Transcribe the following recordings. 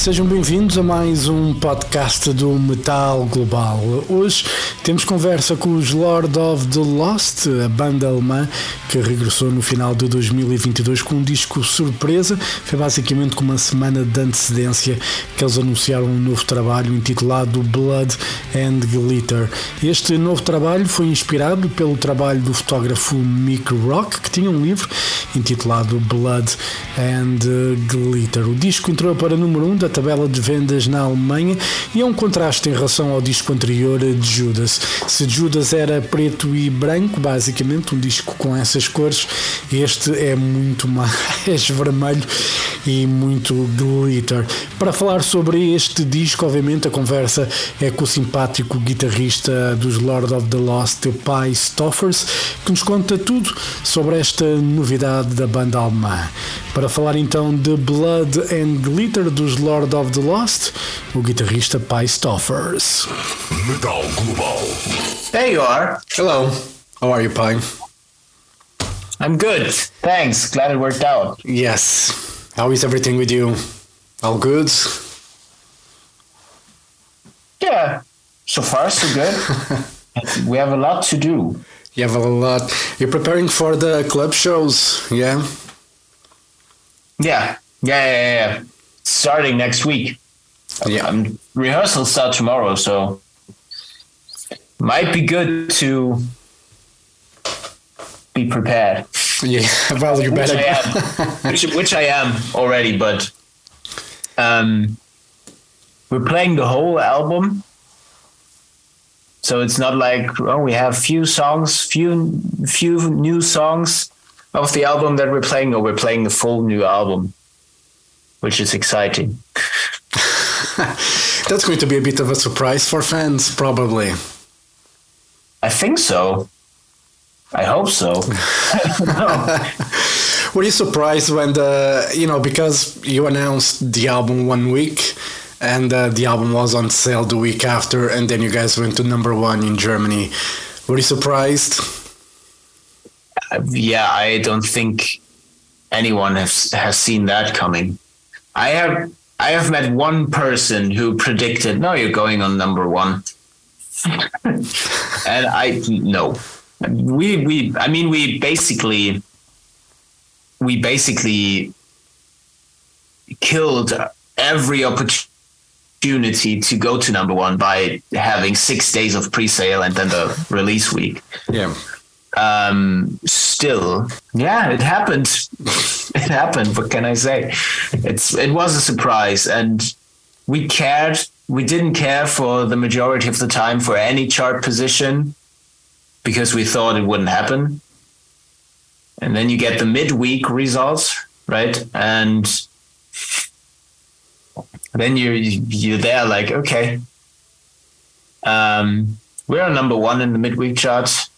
Sejam bem-vindos a mais um podcast do Metal Global. Hoje temos conversa com os Lord of the Lost, a banda alemã que regressou no final de 2022 com um disco surpresa. Foi basicamente com uma semana de antecedência que eles anunciaram um novo trabalho intitulado Blood and Glitter. Este novo trabalho foi inspirado pelo trabalho do fotógrafo Mick Rock, que tinha um livro intitulado Blood and Glitter. O disco entrou para número 1 um da tabela de vendas na Alemanha e é um contraste em relação ao disco anterior de Judas. Se Judas era preto e branco, basicamente, um disco com essas cores, este é muito mais vermelho e muito glitter. Para falar sobre este disco, obviamente, a conversa é com o simpático guitarrista dos Lord of the Lost, Pai Stoffers, que nos conta tudo sobre esta novidade da banda alemã. Para falar então de Blood and Glitter dos Lord of the Lost, o guitarrista Pi Stoffers. Metal Global. There you are. Hello, how are you, Pi? I'm good. Thanks. Glad it worked out. Yes. How is everything with you? All good? Yeah. So far, so good. we have a lot to do. You have a lot. You're preparing for the club shows, yeah? Yeah. Yeah, yeah, yeah. Starting next week. Yeah. Um, rehearsals start tomorrow, so might be good to be prepared. Yeah, well, you Which better. I am, which, which I am already, but um, we're playing the whole album. So it's not like oh we have few songs, few few new songs of the album that we're playing, or we're playing the full new album, which is exciting. That's going to be a bit of a surprise for fans, probably. I think so. I hope so. Were you surprised when the, you know, because you announced the album one week and uh, the album was on sale the week after, and then you guys went to number one in Germany? Were you surprised? yeah, I don't think anyone has has seen that coming. I have I have met one person who predicted, no, you're going on number one. and I no. We we I mean we basically we basically killed every opportunity to go to number one by having six days of pre-sale and then the release week. Yeah. um still yeah it happened. It happened what can i say? It's it was a surprise and we cared we didn't care for the majority of the time for any chart position because we thought it wouldn't happen. And then you get the midweek results right? And then you're you're there like okay um we're on number one in the midweek charts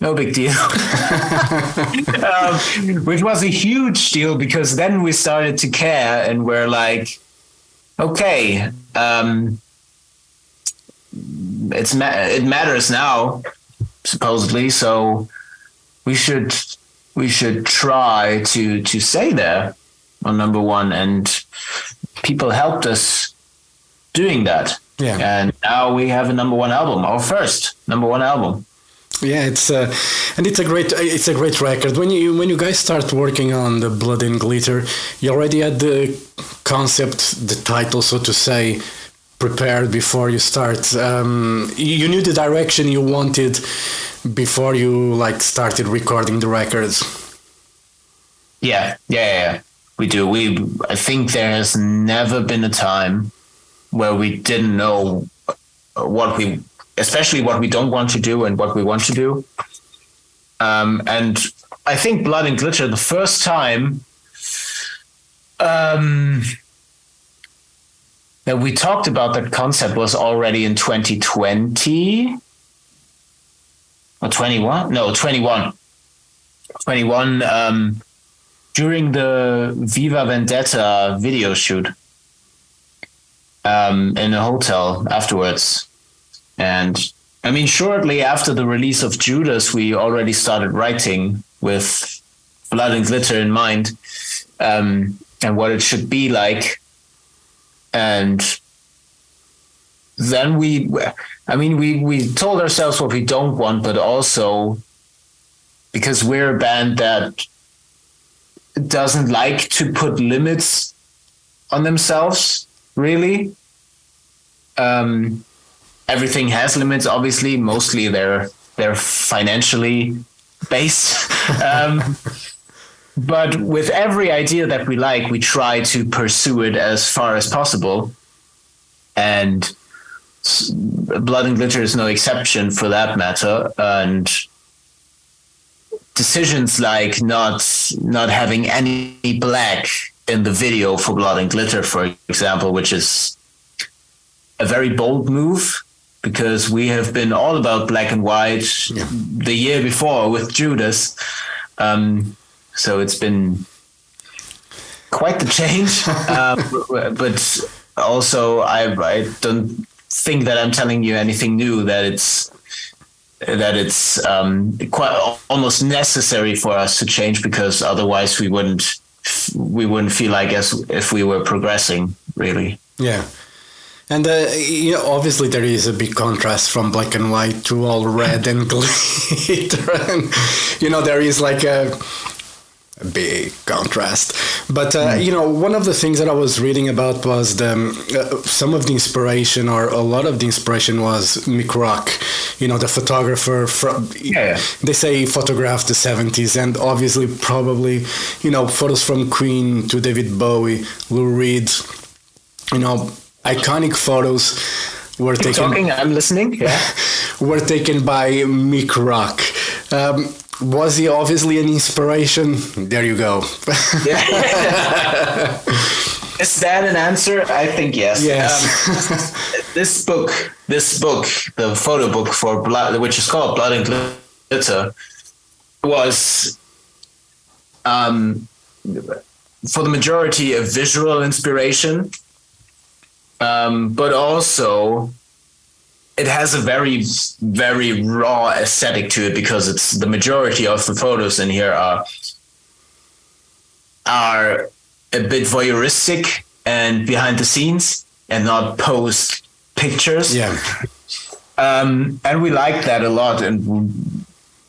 no big deal. um, which was a huge deal because then we started to care and we're like, okay, um, it's ma- it matters now, supposedly. So we should we should try to to stay there on number one, and people helped us doing that. Yeah. And now we have a number one album, our first number one album. Yeah, it's uh, and it's a great it's a great record. When you when you guys start working on the Blood and Glitter, you already had the concept, the title, so to say, prepared before you start. Um, you you knew the direction you wanted before you like started recording the records. Yeah, yeah, yeah, yeah. We do. We I think there has never been a time where we didn't know what we especially what we don't want to do and what we want to do. Um, and I think Blood and Glitter, the first time um, that we talked about that concept was already in 2020 or 21? No, 21. 21 um, during the Viva Vendetta video shoot um, in a hotel afterwards. And I mean, shortly after the release of Judas, we already started writing with blood and glitter in mind, um, and what it should be like. And then we, I mean, we we told ourselves what we don't want, but also because we're a band that doesn't like to put limits on themselves, really. Um, everything has limits, obviously. Mostly they're they're financially based. um, but with every idea that we like, we try to pursue it as far as possible. And Blood and Glitter is no exception for that matter. And decisions like not not having any black in the video for Blood and Glitter, for example, which is a very bold move because we have been all about black and white yeah. the year before with Judas. Um, so it's been quite the change. uh, but also, I, I don't think that I'm telling you anything new. That it's that it's um, quite almost necessary for us to change because otherwise we wouldn't we wouldn't feel like as if we were progressing really. Yeah. And uh, you know, obviously, there is a big contrast from black and white to all red and glitter, and you know, there is like a a big contrast. But uh, you know, one of the things that I was reading about was the um, uh, some of the inspiration, or a lot of the inspiration, was Mick Rock. You know, the photographer from. Yeah. They say he photographed the seventies, and obviously, probably, you know, photos from Queen to David Bowie, Lou Reed. You know, iconic photos were Keep taken. Talking, I'm listening. Yeah. were taken by Mick Rock. Um, was he obviously an inspiration? There you go. yeah. Is that an answer? I think yes. Yes. Um, this book, this book, the photo book for blood, which is called Blood and Glitter, was um, for the majority a visual inspiration, um, but also it has a very very raw aesthetic to it because it's the majority of the photos in here are are a bit voyeuristic and behind the scenes and not post pictures. Yeah. Um, and we like that a lot and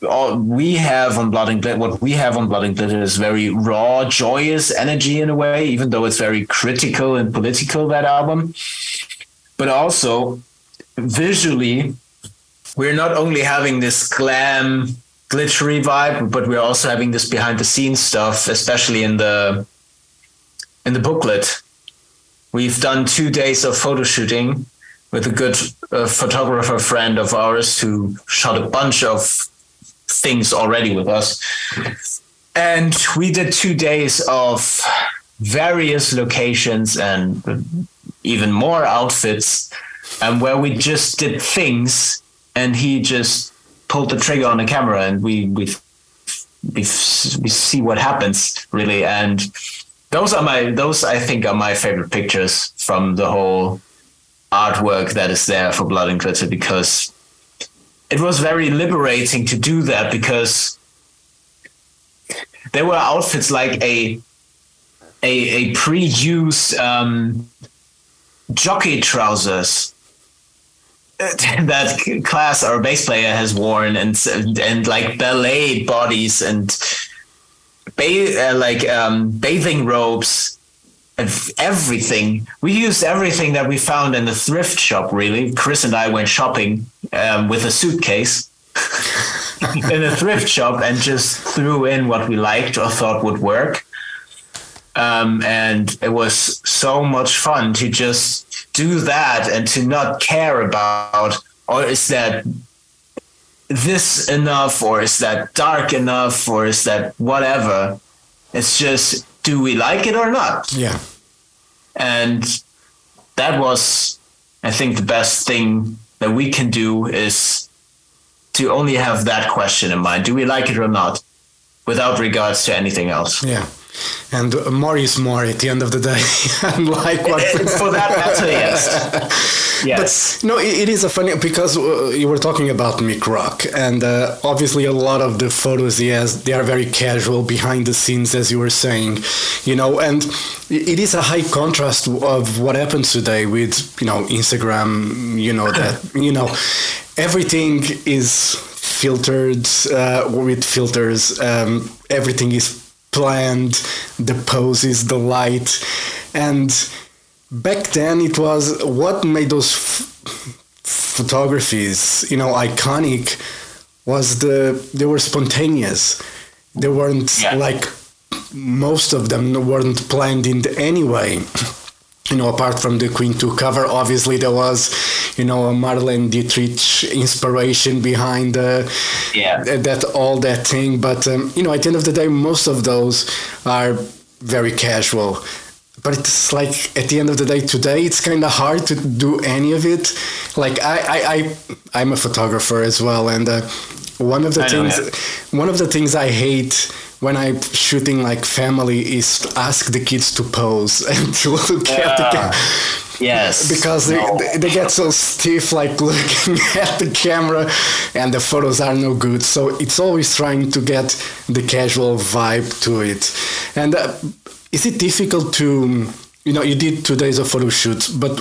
all we have on blood and glitter what we have on blood and glitter is very raw joyous energy in a way even though it's very critical and political that album. But also visually, we're not only having this glam, glittery vibe, but we're also having this behind the scenes stuff, especially in the in the booklet. We've done two days of photo shooting with a good uh, photographer friend of ours who shot a bunch of things already with us. And we did two days of various locations and even more outfits and where we just did things and he just pulled the trigger on the camera and we we we, we see what happens really. And those are my those I think are my favorite pictures from the whole artwork that is there for Blood and Glitter because it was very liberating to do that because there were outfits like a a, a pre-used um, jockey trousers that class our bass player has worn and and like ballet bodies and ba- uh, like um, bathing robes and everything. We used everything that we found in the thrift shop really. Chris and i went shopping um, with a suitcase in a thrift shop and just threw in what we liked or thought would work. Um, and it was so much fun to just do that and to not care about, or is that this enough, or is that dark enough, or is that whatever? It's just, do we like it or not? Yeah. And that was, I think, the best thing that we can do is to only have that question in mind. Do we like it or not? Without regards to anything else. Yeah. And more is more at the end of the day. Unlike what For that matter, yes. Yes. But no, it, it is a funny because uh, you were talking about Mick Rock, and uh, obviously a lot of the photos he has, they are very casual behind the scenes, as you were saying, you know, and it is a high contrast of what happens today with you know Instagram, you know that you know everything is filtered uh, with filters. Um, everything is planned, the poses, the light, and back then it was what made those f- photographies, you know, iconic. Was the they were spontaneous. They weren't Yeah. like most of them weren't planned in any way. You know, apart from the Queen 2 cover, obviously there was, you know, a Marlene Dietrich inspiration behind the, Yeah. that all that thing. But um, you know, at the end of the day, most of those are very casual. But it's like at the end of the day, today it's kind of hard to do any of it. Like I, I, I I'm a photographer as well, and uh, one of the I things, one of the things I hate when I'm shooting like family is to ask the kids to pose and to look at the camera Yes. because they, No. they, they get so stiff like looking at the camera and the photos are no good so it's always trying to get the casual vibe to it and uh, is it difficult to you know you did two days of photo shoots but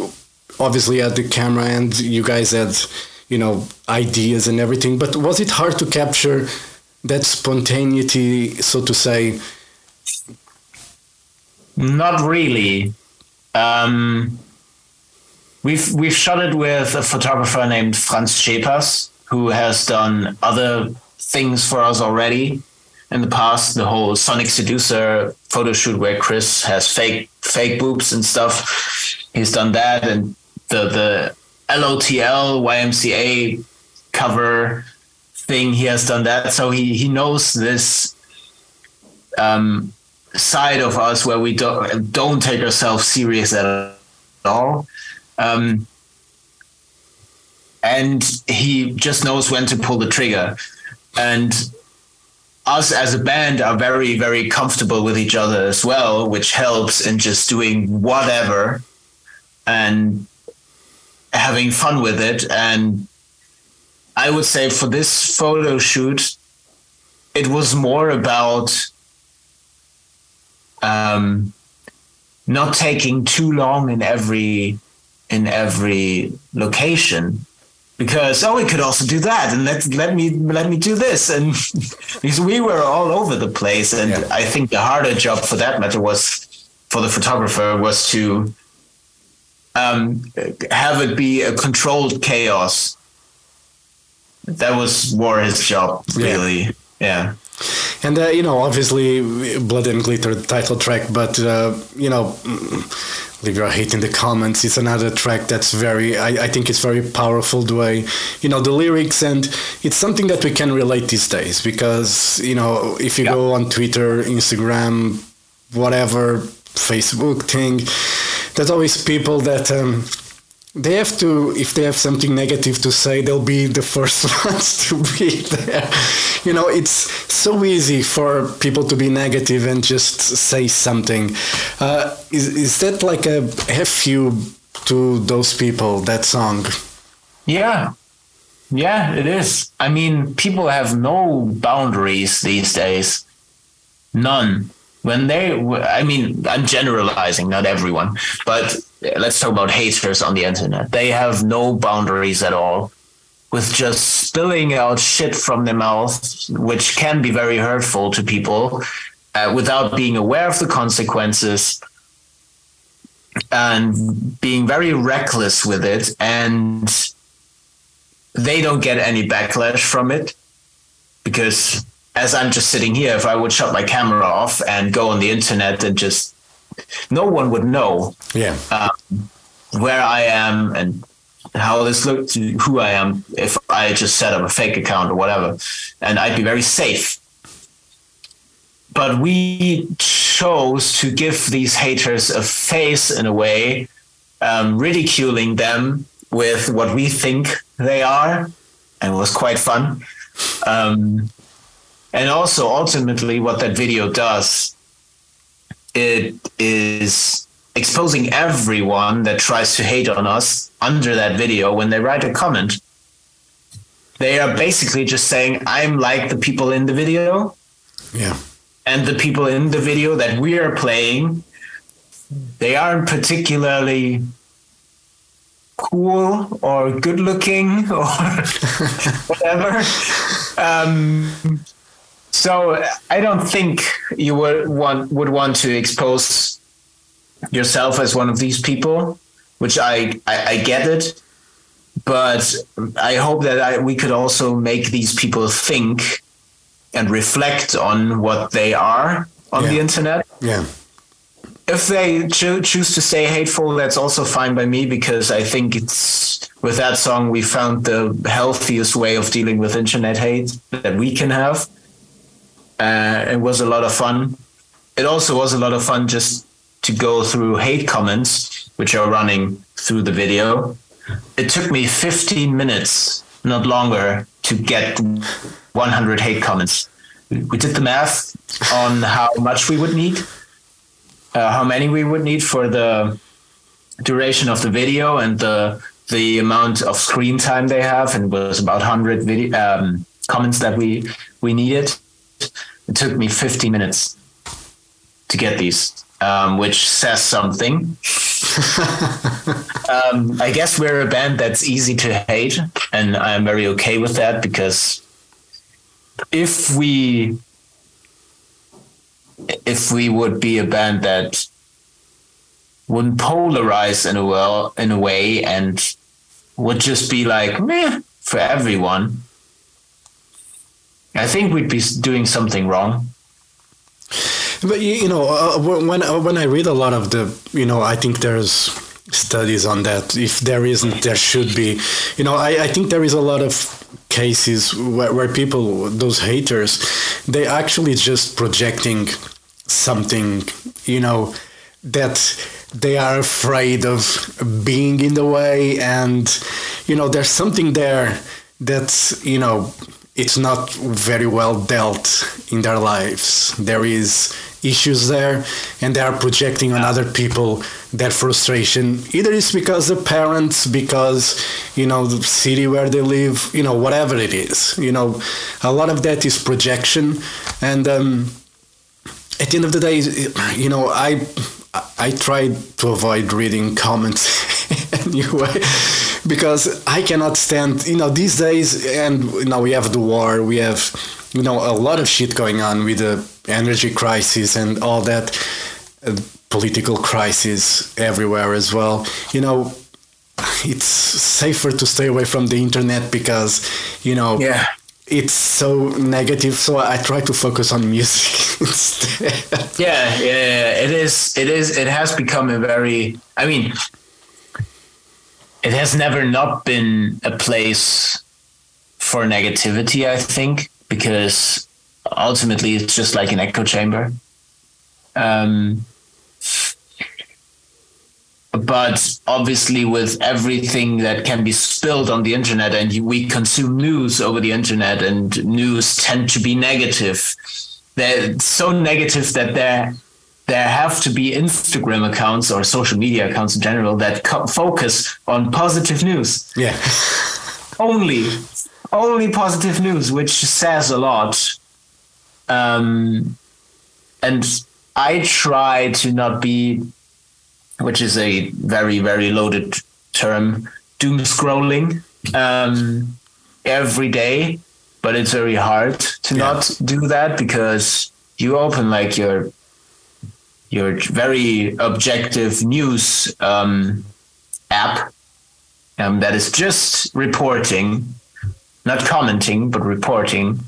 obviously at the camera and you guys had you know ideas and everything but was it hard to capture that spontaneity so to say Not really. Um, we've we've shot it with a photographer named Franz Schepers, who has done other things for us already in the past. The whole Sonic Seducer photo shoot where Chris has fake fake boobs and stuff. He's done that, and the the LOTL YMCA cover thing. He has done that, so he he knows this um, side of us where we don't don't take ourselves serious at all. Um, and he just knows when to pull the trigger. And us as a band are very, very comfortable with each other as well, which helps in just doing whatever and having fun with it. And I would say for this photo shoot, it was more about um, not taking too long in every in every location because oh we could also do that and let let me let me do this and because we were all over the place and Yeah. I think the harder job for that matter was for the photographer was to um, have it be a controlled chaos. That was more his job, really. Yeah. And uh, you know, obviously, Blood and Glitter the title track, but uh, you know, leave your hate in the comments. It's another track that's very, I, I think it's very powerful the way, you know, the lyrics, and it's something that we can relate these days because you know, if you Yeah. go on Twitter, Instagram, whatever, Facebook thing, there's always people that. Um, they have to if they have something negative to say they'll be the first ones to be there you know it's so easy for people to be negative and just say something uh, is, is that like a have you to those people that song Yeah. Yeah, it is. I mean, people have no boundaries these days. None. When they, I mean, I'm generalizing, not everyone, but let's talk about haters on the internet. They have no boundaries at all with just spilling out shit from their mouth, which can be very hurtful to people uh, without being aware of the consequences and being very reckless with it. And they don't get any backlash from it because as I'm just sitting here, if I would shut my camera off and go on the internet and just no one would know yeah um, where I am and how this looked, to who I am, if I just set up a fake account or whatever, and I'd be very safe. But we chose to give these haters a face in a way, um, ridiculing them with what we think they are, and it was quite fun. Um, and also, ultimately, what that video does it is exposing everyone that tries to hate on us under that video when they write a comment. They are basically just saying, I'm like the people in the video, Yeah. and the people in the video that we are playing, they aren't particularly cool or good looking or whatever. Um, so I don't think you would want would want to expose yourself as one of these people, which I I, I get it, but I hope that I, we could also make these people think and reflect on what they are on the internet Yeah. if they cho- choose to stay hateful, that's also fine by me because I think it's with that song we found the healthiest way of dealing with internet hate that we can have. Uh, it was a lot of fun. It also was a lot of fun just to go through hate comments, which are running through the video. It took me 15 minutes, not longer, to get 100 hate comments. We did the math on how much we would need uh, how many we would need for the duration of the video and the the amount of screen time they have, and it was about hundred video um, comments that we we needed. It took me 50 minutes to get these, um, which says something. um, I guess we're a band that's easy to hate, and I'm very okay with that because if we if we would be a band that wouldn't polarize in a well in a way and would just be like meh for everyone, I think we'd be doing something wrong. But you know, uh, when uh, when I read a lot of the, you know, I think there's studies on that. If there isn't, there should be. You know, I, I think there is a lot of cases where, where people, those haters, they actually just projecting something, you know, that they are afraid of being in the way, and you know, there's something there that's you know it's not very well dealt in their lives. There is issues there, and they are projecting on other people that frustration. Either it's because the parents, because you know the city where they live, you know whatever it is. You know, a lot of that is projection, and um, at the end of the day, you know, I I try to avoid reading comments anyway because I cannot stand. You know, these days, and you know, we have the war, we have you know a lot of shit going on with the energy crisis and all that uh, political crisis everywhere as well. You know. It's safer to stay away from the internet because, you know, Yeah. it's so negative. So I try to focus on music instead. Yeah, yeah, yeah, it is. It is. It has become a very. I mean, it has never not been a place for negativity. I think because ultimately it's just like an echo chamber. Um, but obviously, with everything that can be spilled on the internet, and we consume news over the internet, and news tend to be negative they're so negative that there there have to be Instagram accounts or social media accounts in general that co- focus on positive news yeah. only only positive news which says a lot um and i try to not be which is a very very loaded term doom scrolling um every day but it's very hard to Yeah. not do that because you open like your your very objective news um, app um, that is just reporting, not commenting, but reporting.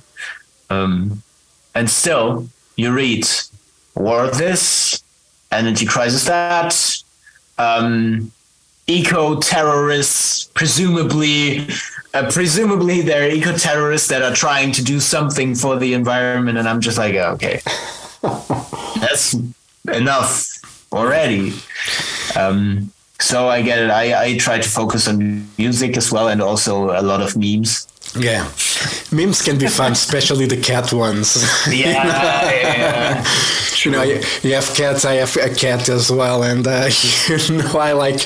Um, and still, you read war this, energy crisis that, um, eco terrorists, presumably. Uh, presumably, they're eco terrorists that are trying to do something for the environment, and I'm just like, okay, that's enough already. Um, so I get it. I, I try to focus on music as well, and also a lot of memes. Yeah. memes can be fun, especially the cat ones. Yeah, yeah. you know, you, you have cats. I have a cat as well, and uh, you know, I like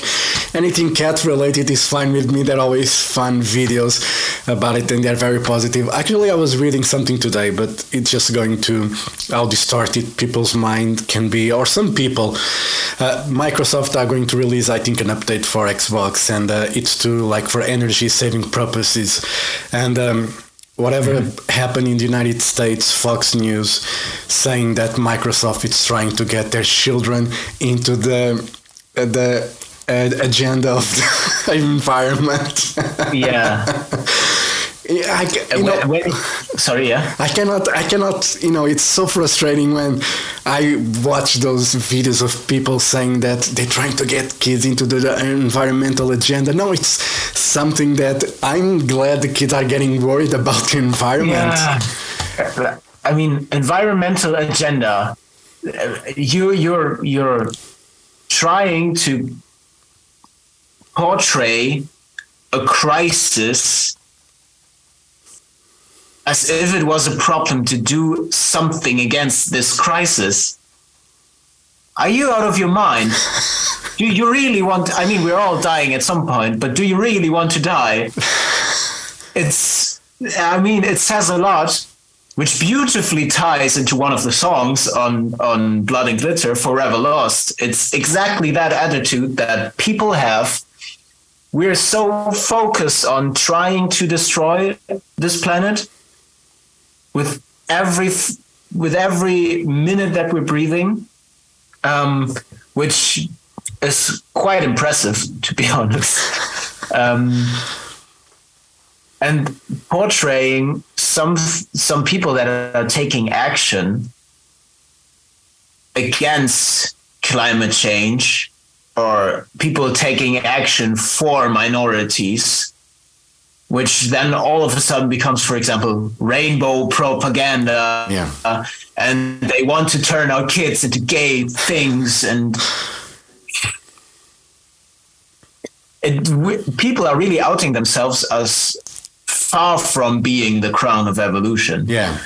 anything cat related is fine with me. They're always fun videos about it, and they're very positive. Actually, I was reading something today, but it's just going to how distorted people's mind can be, or some people. Uh, Microsoft are going to release, I think, an update for Xbox, and uh, it's to like for energy saving purposes, and. Um, whatever happened in the United States, Fox News saying that Microsoft is trying to get their children into the uh, the uh, agenda of the environment. Yeah. I, uh, you know, when, when, sorry, yeah. I cannot, I cannot, you know, it's so frustrating when I watch those videos of people saying that they're trying to get kids into the environmental agenda. No, it's something that I'm glad the kids are getting worried about the environment. Yeah. I mean, environmental agenda. Uh, you, you're, you're trying to portray a crisis as if it was a problem to do something against this crisis. Are you out of your mind? do you really want? I mean, we're all dying at some point, but do you really want to die? It's. I mean, it says a lot, which beautifully ties into one of the songs on on Blood and Glitter, "Forever Lost." It's exactly that attitude that people have. We're so focused on trying to destroy this planet with every with every minute that we're breathing, um, which is quite impressive to be honest. Um, and portraying some some people that are taking action against climate change or people taking action for minorities which then all of a sudden becomes, for example, rainbow propaganda. Yeah. Uh, and they want to turn our kids into gay things. And it, w- people are really outing themselves as far from being the crown of evolution. Yeah.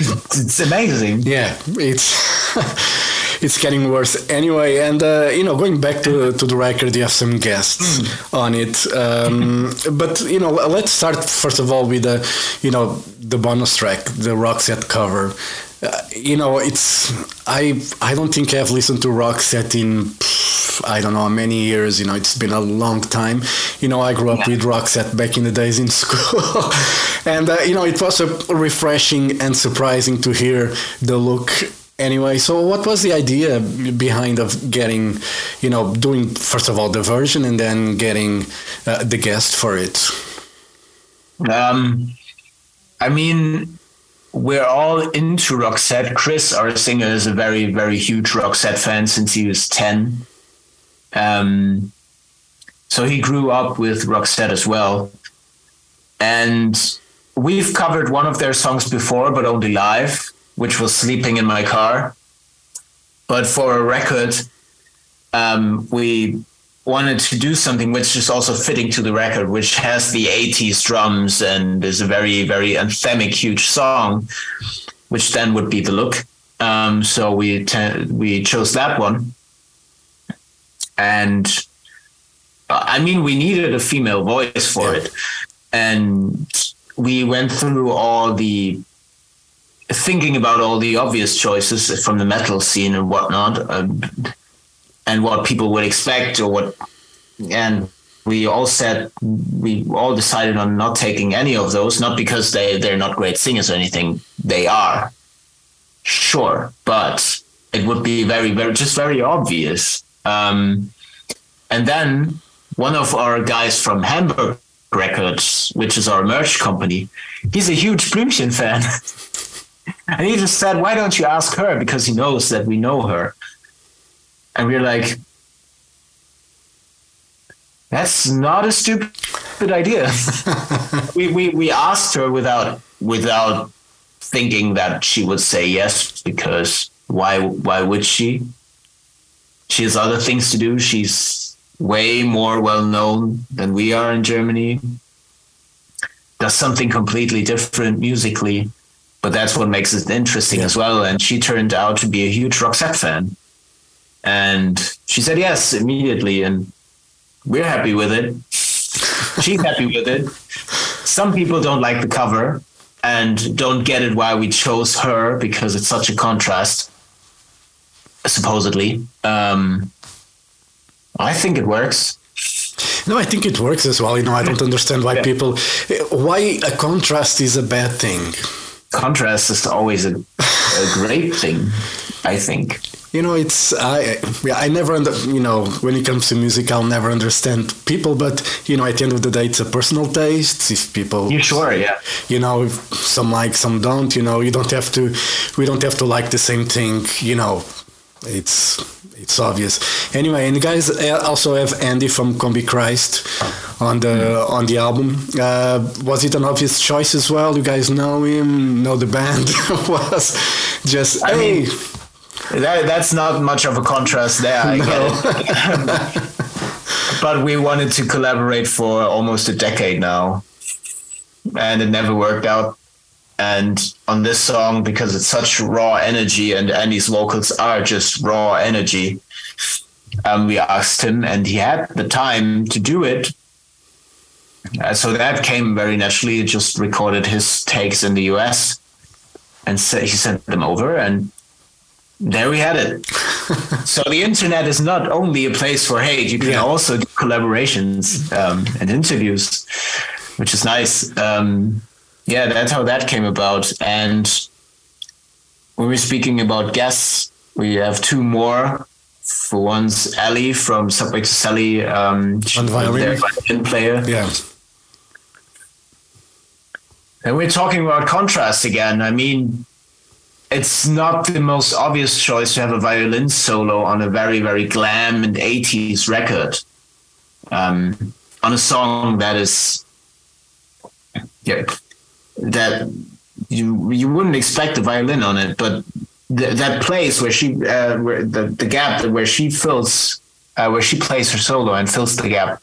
it's amazing. Yeah. It's. it's getting worse anyway. And uh, you know, going back to to the record, you have some guests mm. on it. Um, but you know, let's start first of all with the you know the bonus track, the Roxette cover. Uh, you know, it's I I don't think I've listened to Roxette in I don't know many years. You know, it's been a long time. You know, I grew up yeah. with Roxette back in the days in school, and uh, you know, it was a refreshing and surprising to hear the look anyway so what was the idea behind of getting you know doing first of all the version and then getting uh, the guest for it? Um i mean we're all into roxette. Chris our singer is a very very huge roxette fan since he was 10 um so he grew up with roxette as well. And we've covered one of their songs before but only live which was sleeping in my car. But for a record, um, we wanted to do something which is also fitting to the record, which has the 80s drums and is a very, very anthemic, huge song, which then would be the look. Um, so we te- we chose that one, and uh, I mean we needed a female voice for it, and we went through all the thinking about all the obvious choices from the metal scene and whatnot, um, and what people would expect or what, and we all said we all decided on not taking any of those, not because they they're not great singers or anything. They are, sure, but it would be very very just very obvious. Um, and then one of our guys from Hamburg Records, which is our merch company, he's a huge Blümchen fan. And he just said, Why don't you ask her? Because he knows that we know her. And we're like, That's not a stupid idea. we, we we asked her without without thinking that she would say yes, because why why would she? She has other things to do. She's way more well known than we are in Germany does something completely different musically, but that's what makes it interesting Yeah. as well. And she turned out to be a huge Roxette fan, and she said yes immediately, and we're happy with it. She's happy with it. Some people don't like the cover and don't get it why we chose her because it's such a contrast, supposedly. Um, I think it works. No, I think it works as well. You know, I don't understand why Yeah. people, why a contrast is a bad thing. Contrast is always a, a great thing, I think. You know, it's I yeah I never under, you know when it comes to music I'll never understand people, but you know at the end of the day it's a personal taste. If people You sure? Yeah. you know if some like some don't you know you don't have to we don't have to like the same thing you know it's it's obvious. Anyway and guys also have andy from Combichrist on the on the album. Uh, was it an obvious choice as well? You guys know him know the band? Was just I hey. mean, That, that's not much of a contrast there. I get but we wanted to collaborate for almost a decade now, and it never worked out. And on this song, because it's such raw energy, and Andy's vocals are just raw energy, um, we asked him, and he had the time to do it. Uh, so that came very naturally. He just recorded his takes in the US, and sa- he sent them over, and there we had it. so the internet is not only a place for hate; you can Yeah. also do collaborations um, and interviews, which is nice. Um, yeah, that's how that came about. And when we're speaking about guests, we have two more. For one's Ally from Subway to Sally, um, On violin. violin player. yeah And we're talking about contrast again. I mean, it's not the most obvious choice to have a violin solo on a very, very glam and 80s record. Um, on a song that is, yeah, that you you wouldn't expect a violin on it, but th- that place where she, uh, where the the gap where she fills, uh, where she plays her solo and fills the gap.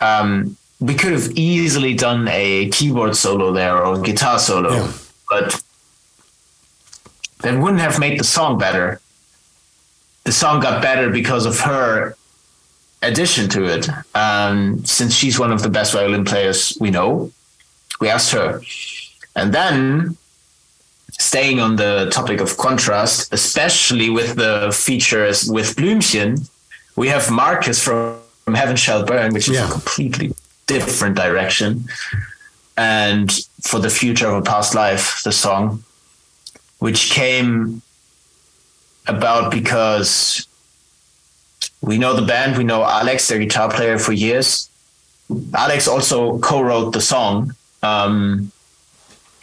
Um, we could have easily done a keyboard solo there or a guitar solo, Yeah. but that wouldn't have made the song better. The song got better because of her addition to it. Um, since she's one of the best violin players we know, we asked her. And then, staying on the topic of contrast, especially with the features with Blümchen, we have Marcus from, from Heaven Shall Burn, which is Yeah. a completely different direction. And for the future of a past life, the song, which came about because we know the band, we know Alex, their guitar player, for years. Alex also co-wrote the song, um,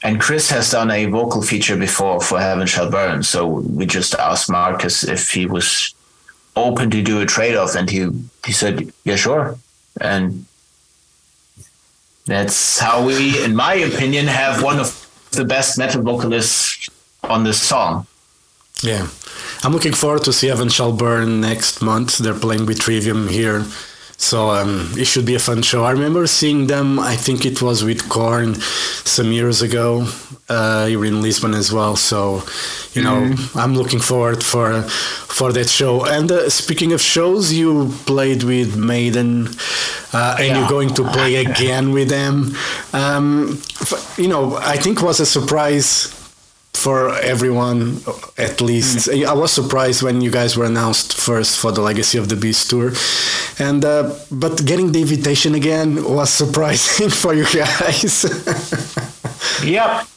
and Chris has done a vocal feature before for Heaven Shall Burn. So we just asked Marcus if he was open to do a trade-off, and he he said, "Yeah, sure." And that's how we, in my opinion, have one of the best metal vocalists on this song. Yeah, I'm looking forward to see Heaven Shall Burn next month. They're playing with Trivium here, so um, it should be a fun show. I remember seeing them. I think it was with Korn some years ago uh, here in Lisbon as well. So, you know, I'm looking forward for for that show. And uh, speaking of shows, you played with Maiden, uh, and Yeah. you're going to play again with them. Um, f- you know, I think was a surprise for everyone at least. I was surprised when you guys were announced first for the legacy of the beast tour. And uh, but getting the invitation again was surprising for you guys. Yep.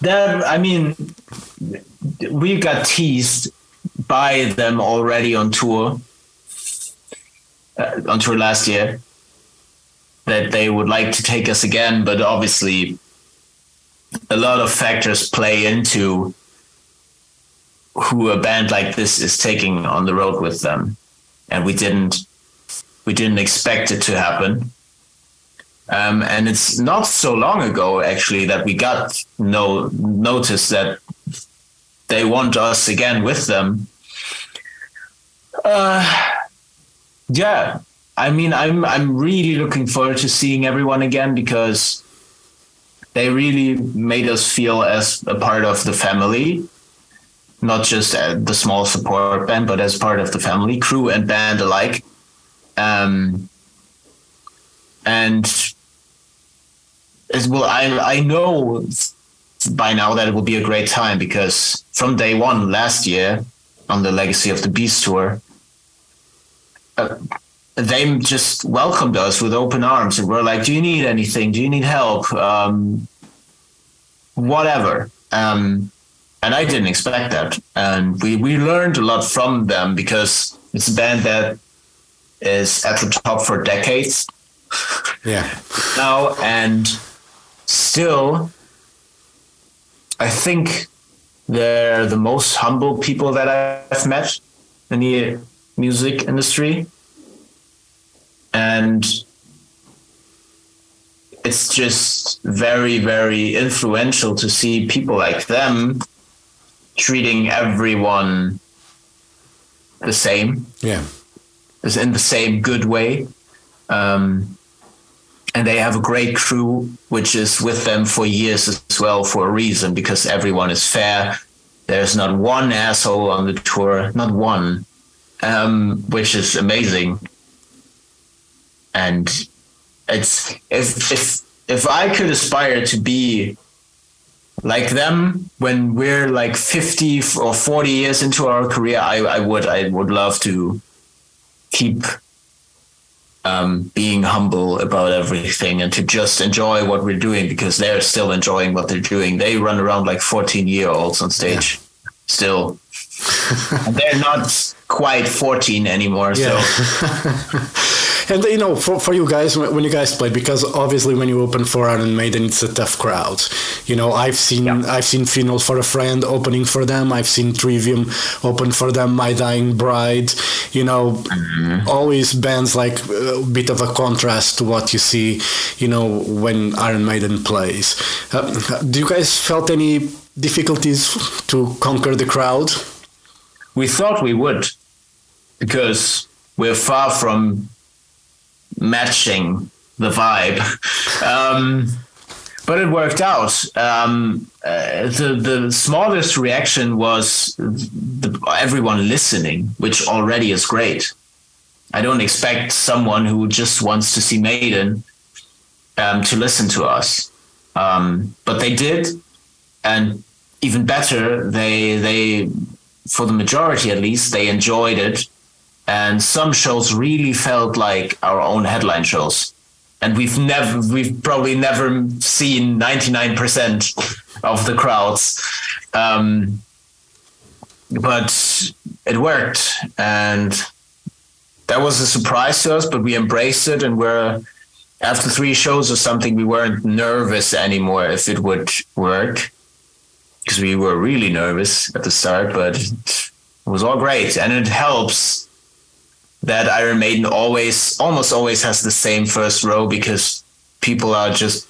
That I mean, we got teased by them already on tour, uh, on tour last year, that they would like to take us again, but obviously, a lot of factors play into who a band like this is taking on the road with them, and we didn't we didn't expect it to happen. Um, and it's not so long ago, actually, that we got no notice that they want us again with them. Uh, yeah, I mean, I'm I'm really looking forward to seeing everyone again because they really made us feel as a part of the family, not just the small support band, but as part of the family, crew and band alike. Um, and as well, I I know by now that it will be a great time because from day one last year on the Legacy of the Beast tour, uh, they just welcomed us with open arms and were like, "Do you need anything? Do you need help? Um, whatever." Um, and I didn't expect that, and we we learned a lot from them because it's a band that is at the top for decades Yeah. now, and still, I think they're the most humble people that I've met in the music industry. And it's just very, very influential to see people like them treating everyone the same Yeah. is in the same good way. Um, and they have a great crew, which is with them for years as well for a reason, because everyone is fair. There's not one asshole on the tour, not one, um, which is amazing. And it's if if if I could aspire to be like them when we're like 50 or 40 years into our career, I, I would I would love to keep um, being humble about everything and to just enjoy what we're doing because they're still enjoying what they're doing. They run around like 14 year olds on stage still. and they're not quite 14 anymore. Yeah. So And you know, for, for you guys, when when you guys play, because obviously when you open for Iron Maiden, it's a tough crowd. You know, I've seen Yeah. I've seen Funeral for a Friend opening for them. I've seen Trivium open for them. My Dying Bride. You know, always bands like a bit of a contrast to what you see. You know, when Iron Maiden plays. Uh, do you guys felt any difficulties to conquer the crowd? we thought we would because we're far from matching the vibe. Um, but it worked out. Um, uh, the the smallest reaction was the, everyone listening, which already is great. I don't expect someone who just wants to see Maiden um, to listen to us, um, but they did, and even better, they they for the majority at least they enjoyed it, and some shows really felt like our own headline shows. And we've never we've probably never seen 99% of the crowds. Um, but it worked. And that was a surprise to us but we embraced it. And we're after three shows or something we weren't nervous anymore if it would work because we were really nervous at the start but it was all great. And it helps that Iron Maiden always, almost always has the same first row because people are just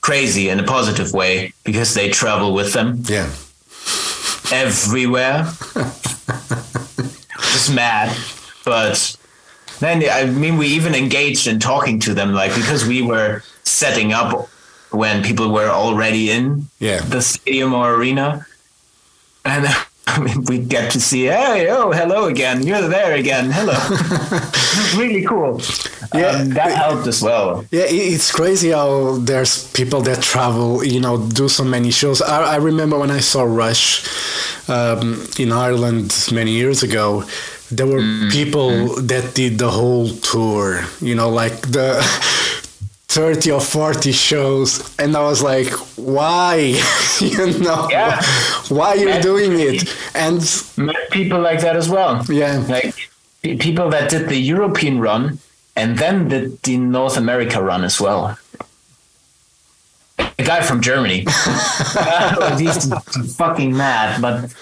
crazy in a positive way because they travel with them Yeah. everywhere. just mad. But then, I mean, we even engaged in talking to them, like, because we were setting up when people were already in Yeah. the stadium or arena. And I mean, we get to see, hey, oh, hello again. You're there again. Hello. Really cool. Yeah. Um, that helped as well. Yeah, it's crazy how there's people that travel, you know, do so many shows. I, I remember when I saw Rush um, in Ireland many years ago, there were people that did the whole tour, you know, like the 30 or 40 shows. And I was like, why? you know, Yeah. why you're Yeah. doing it? And Met people like that as well. yeah, Like people that did the European run and then did the North America run as well. A guy from Germany. He's fucking mad, but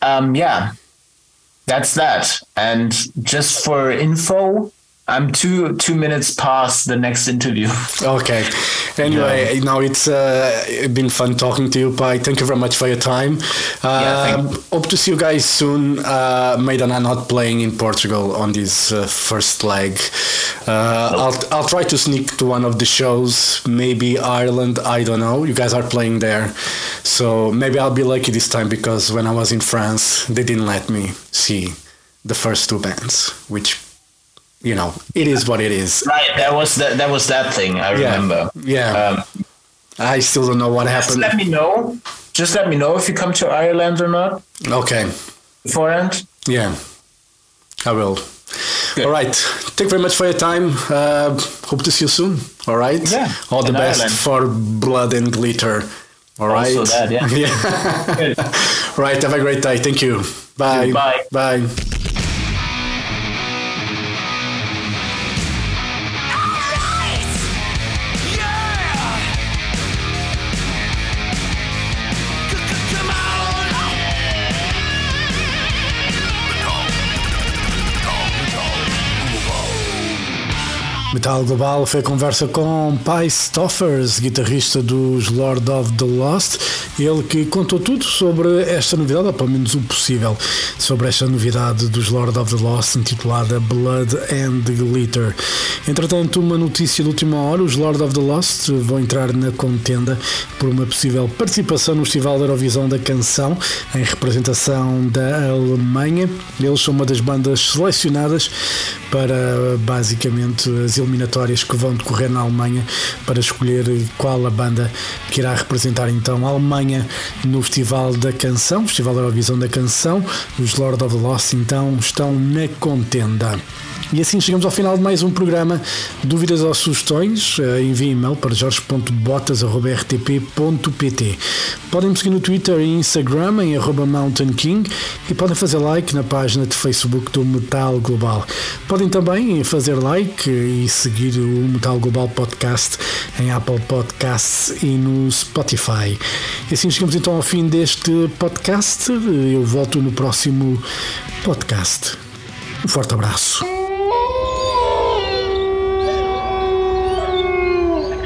um, yeah, that's that. And just for info, I'm two two minutes past the next interview. Okay. Anyway, yeah. now it's uh, been fun talking to you, Pi. Thank you very much for your time. Uh, yeah. Hope to see you guys soon. Uh, Maiden are not playing in Portugal on this uh, first leg. Uh, I'll I'll try to sneak to one of the shows. Maybe Ireland. I don't know. You guys are playing there, so maybe I'll be lucky this time because when I was in France, they didn't let me see the first two bands, which you know, it is what it is. Right. That was that. That was that thing. I remember. Yeah. Um, I still don't know what happened. Just let me know. Just let me know if you come to Ireland or not. Okay. Beforehand. Yeah. I will. Good. All right. Thank you very much for your time. Uh, hope to see you soon. All right. Yeah. All the best Ireland. for blood and glitter. All right. Also that, yeah. yeah. right. Have a great day. Thank you. Bye. Bye. Bye. Metal Global foi conversa com Pai Stoffers, guitarrista dos Lord of the Lost, ele que contou tudo sobre esta novidade, ou pelo menos o possível, sobre esta novidade dos Lord of the Lost, intitulada Blood and Glitter. Entretanto, uma notícia de última hora: os Lord of the Lost vão entrar na contenda por uma possível participação no Festival da Eurovisão da Canção, em representação da Alemanha. Eles são uma das bandas selecionadas para basicamente as eliminatórias que vão decorrer na Alemanha para escolher qual a banda que irá representar então a Alemanha no Festival da Canção, Festival da Eurovisão da Canção. Os Lord of the Lost então estão na contenda. E assim chegamos ao final de mais um programa. Dúvidas ou sugestões? Eh, envie e-mail para jorge.botas.rtp.pt. Podem me seguir no Twitter e Instagram em Mountain King e podem fazer like na página de Facebook do Metal Global. Podem também fazer like e seguir o Metal Global Podcast em Apple Podcasts e no Spotify. E assim chegamos então ao fim deste podcast. Eu volto no próximo podcast. Um forte abraço.